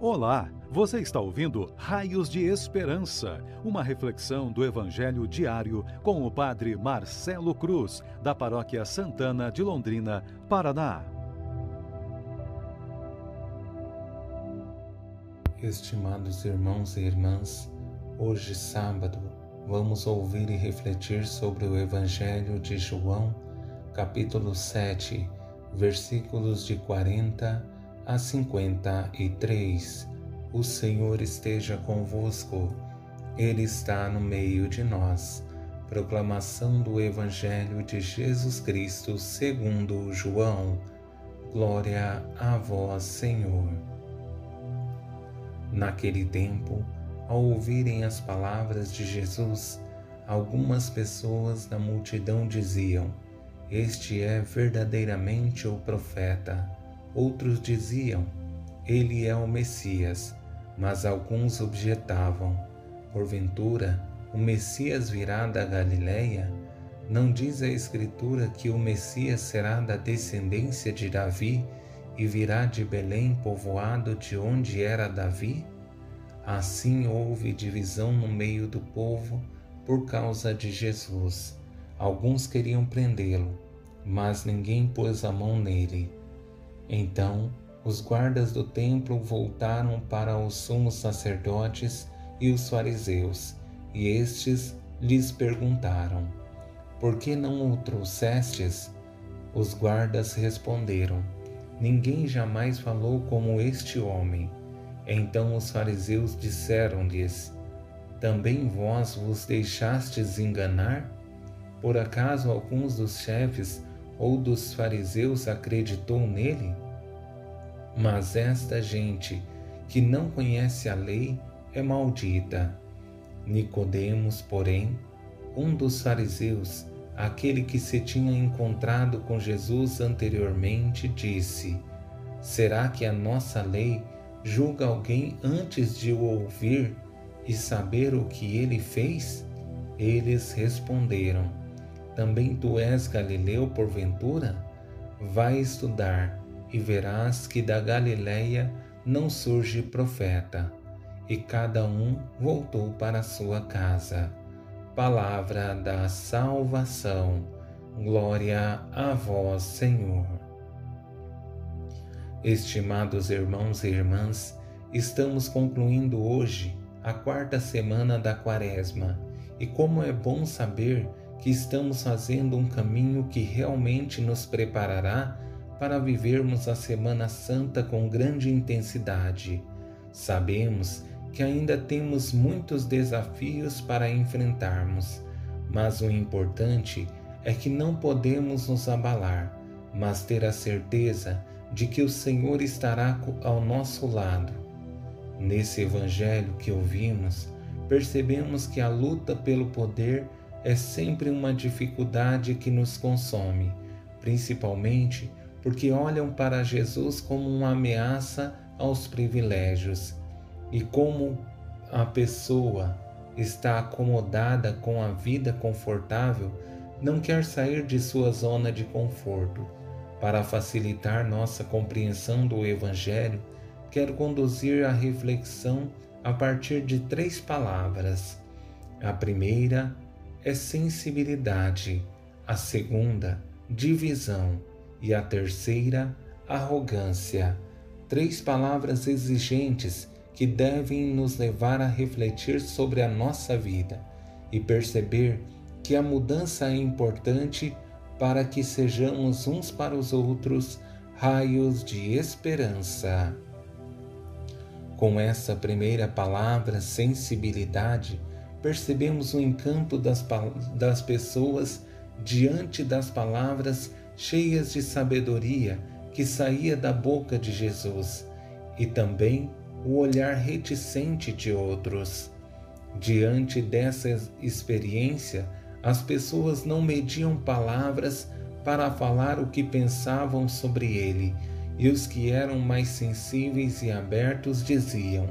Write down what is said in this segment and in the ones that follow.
Olá, você está ouvindo Raios de Esperança, uma reflexão do Evangelho diário com o Padre Marcelo Cruz, da Paróquia Santana de Londrina, Paraná. Estimados irmãos e irmãs, hoje sábado vamos ouvir e refletir sobre o Evangelho de João, capítulo 7, versículos de 40 a 53. O Senhor esteja convosco, Ele está no meio de nós. Proclamação do Evangelho de Jesus Cristo segundo João. Glória a vós, Senhor. Naquele tempo, ao ouvirem as palavras de Jesus, algumas pessoas da multidão diziam: Este é verdadeiramente o profeta. Outros diziam: Ele é o Messias, mas alguns objetavam: Porventura, o Messias virá da Galiléia? Não diz a Escritura que o Messias será da descendência de Davi e virá de Belém, povoado de onde era Davi? Assim houve divisão no meio do povo por causa de Jesus. Alguns queriam prendê-lo, mas ninguém pôs a mão nele. Então os guardas do templo voltaram para os sumos sacerdotes e os fariseus, e estes lhes perguntaram: Por que não o trouxestes? Os guardas responderam: Ninguém jamais falou como este homem. Então os fariseus disseram-lhes: Também vós vos deixastes enganar? Por acaso alguns dos chefes ou dos fariseus acreditou nele? Mas esta gente que não conhece a lei é maldita. Nicodemos, porém, um dos fariseus, aquele que se tinha encontrado com Jesus anteriormente, disse: Será que a nossa lei julga alguém antes de o ouvir e saber o que ele fez? Eles responderam: também tu és Galileu porventura? Vai estudar e verás que da Galileia não surge profeta. E cada um voltou para sua casa. Palavra da salvação. Glória a vós, Senhor. Estimados irmãos e irmãs, estamos concluindo hoje a quarta semana da Quaresma. E como é bom saber que estamos fazendo um caminho que realmente nos preparará para vivermos a Semana Santa com grande intensidade. Sabemos que ainda temos muitos desafios para enfrentarmos, mas o importante é que não podemos nos abalar, mas ter a certeza de que o Senhor estará ao nosso lado. Nesse evangelho que ouvimos, percebemos que a luta pelo poder é sempre uma dificuldade que nos consome, principalmente porque olham para Jesus como uma ameaça aos privilégios e como a pessoa está acomodada com a vida confortável, não quer sair de sua zona de conforto. Para facilitar nossa compreensão do Evangelho, quero conduzir a reflexão a partir de três palavras. A primeira é sensibilidade, a segunda, divisão e a terceira, arrogância. Três palavras exigentes que devem nos levar a refletir sobre a nossa vida e perceber que a mudança é importante para que sejamos uns para os outros raios de esperança. Com essa primeira palavra, sensibilidade, percebemos o encanto das, das pessoas diante das palavras cheias de sabedoria que saía da boca de Jesus e também o olhar reticente de outros. Diante dessa experiência, as pessoas não mediam palavras para falar o que pensavam sobre ele, e os que eram mais sensíveis e abertos diziam: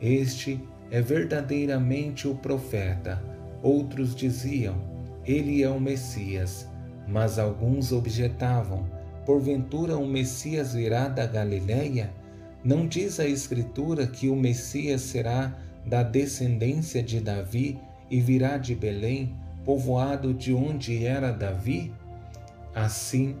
Este é verdadeiramente o profeta. Outros diziam: Ele é o Messias. Mas alguns objetavam: Porventura o Messias virá da Galiléia? Não diz a Escritura que o Messias será da descendência de Davi e virá de Belém, povoado de onde era Davi? Assim,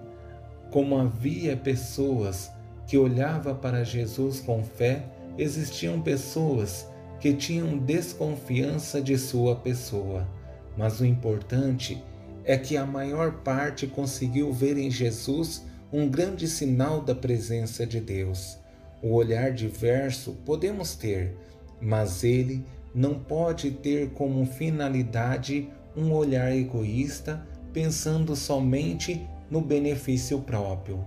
como havia pessoas que olhavam para Jesus com fé, existiam pessoas que tinham desconfiança de sua pessoa. Mas o importante é que a maior parte conseguiu ver em Jesus um grande sinal da presença de Deus. O olhar diverso podemos ter, mas ele não pode ter como finalidade um olhar egoísta, pensando somente no benefício próprio.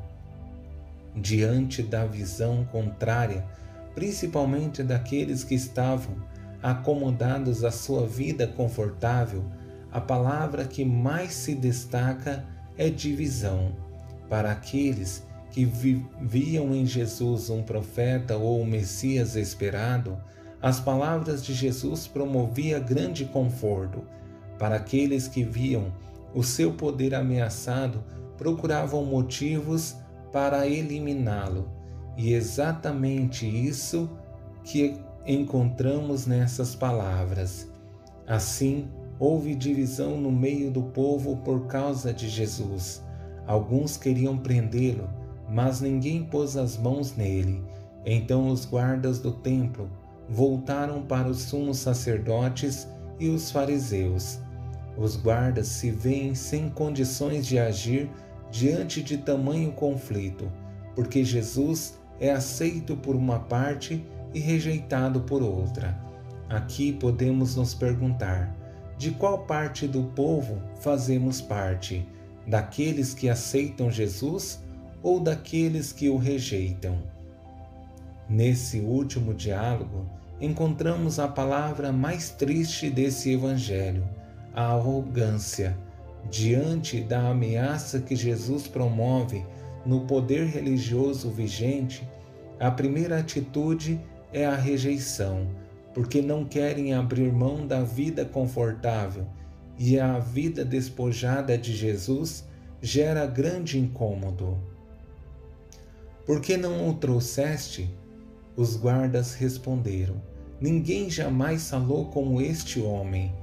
Diante da visão contrária, principalmente daqueles que estavam acomodados à sua vida confortável, a palavra que mais se destaca é divisão. Para aqueles que viam em Jesus um profeta ou um Messias esperado, as palavras de Jesus promoviam grande conforto. Para aqueles que viam o seu poder ameaçado, procuravam motivos para eliminá-lo. E exatamente isso que encontramos nessas palavras. Assim, houve divisão no meio do povo por causa de Jesus. Alguns queriam prendê-lo, mas ninguém pôs as mãos nele. Então os guardas do templo voltaram para os sumos sacerdotes e os fariseus. Os guardas se veem sem condições de agir diante de tamanho conflito, porque Jesus é aceito por uma parte e rejeitado por outra. Aqui podemos nos perguntar: de qual parte do povo fazemos parte? Daqueles que aceitam Jesus ou daqueles que o rejeitam. Nesse último diálogo, encontramos a palavra mais triste desse evangelho, a arrogância, diante da ameaça que Jesus promove no poder religioso vigente. A primeira atitude é a rejeição, porque não querem abrir mão da vida confortável e a vida despojada de Jesus gera grande incômodo. Por que não o trouxeste? Os guardas responderam: Ninguém jamais falou como este homem.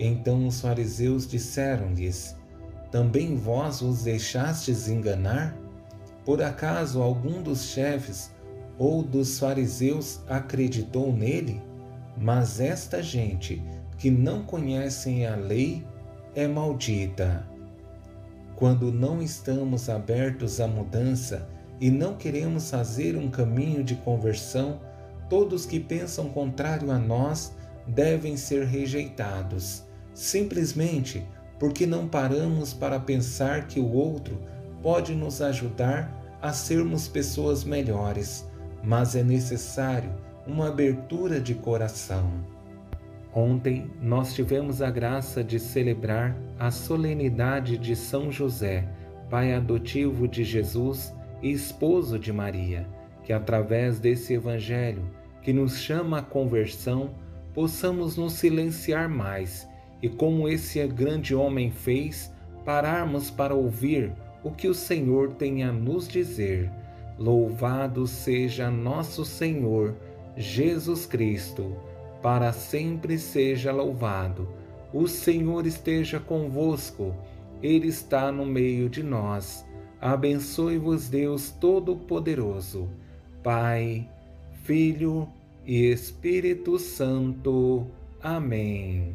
Então os fariseus disseram-lhes: Também vós os deixastes enganar? Por acaso algum dos chefes ou dos fariseus acreditou nele? Mas esta gente que não conhecem a lei é maldita. Quando não estamos abertos à mudança, e não queremos fazer um caminho de conversão, todos que pensam contrário a nós devem ser rejeitados, simplesmente porque não paramos para pensar que o outro pode nos ajudar a sermos pessoas melhores, mas é necessário uma abertura de coração. Ontem nós tivemos a graça de celebrar a solenidade de São José, pai adotivo de Jesus e esposo de Maria, que através desse Evangelho que nos chama à conversão, possamos nos silenciar mais e, como esse grande homem fez, pararmos para ouvir o que o Senhor tem a nos dizer. Louvado seja nosso Senhor Jesus Cristo, para sempre seja louvado. O Senhor esteja convosco, Ele está no meio de nós Abençoe-vos Deus Todo-Poderoso, Pai, Filho e Espírito Santo. Amém.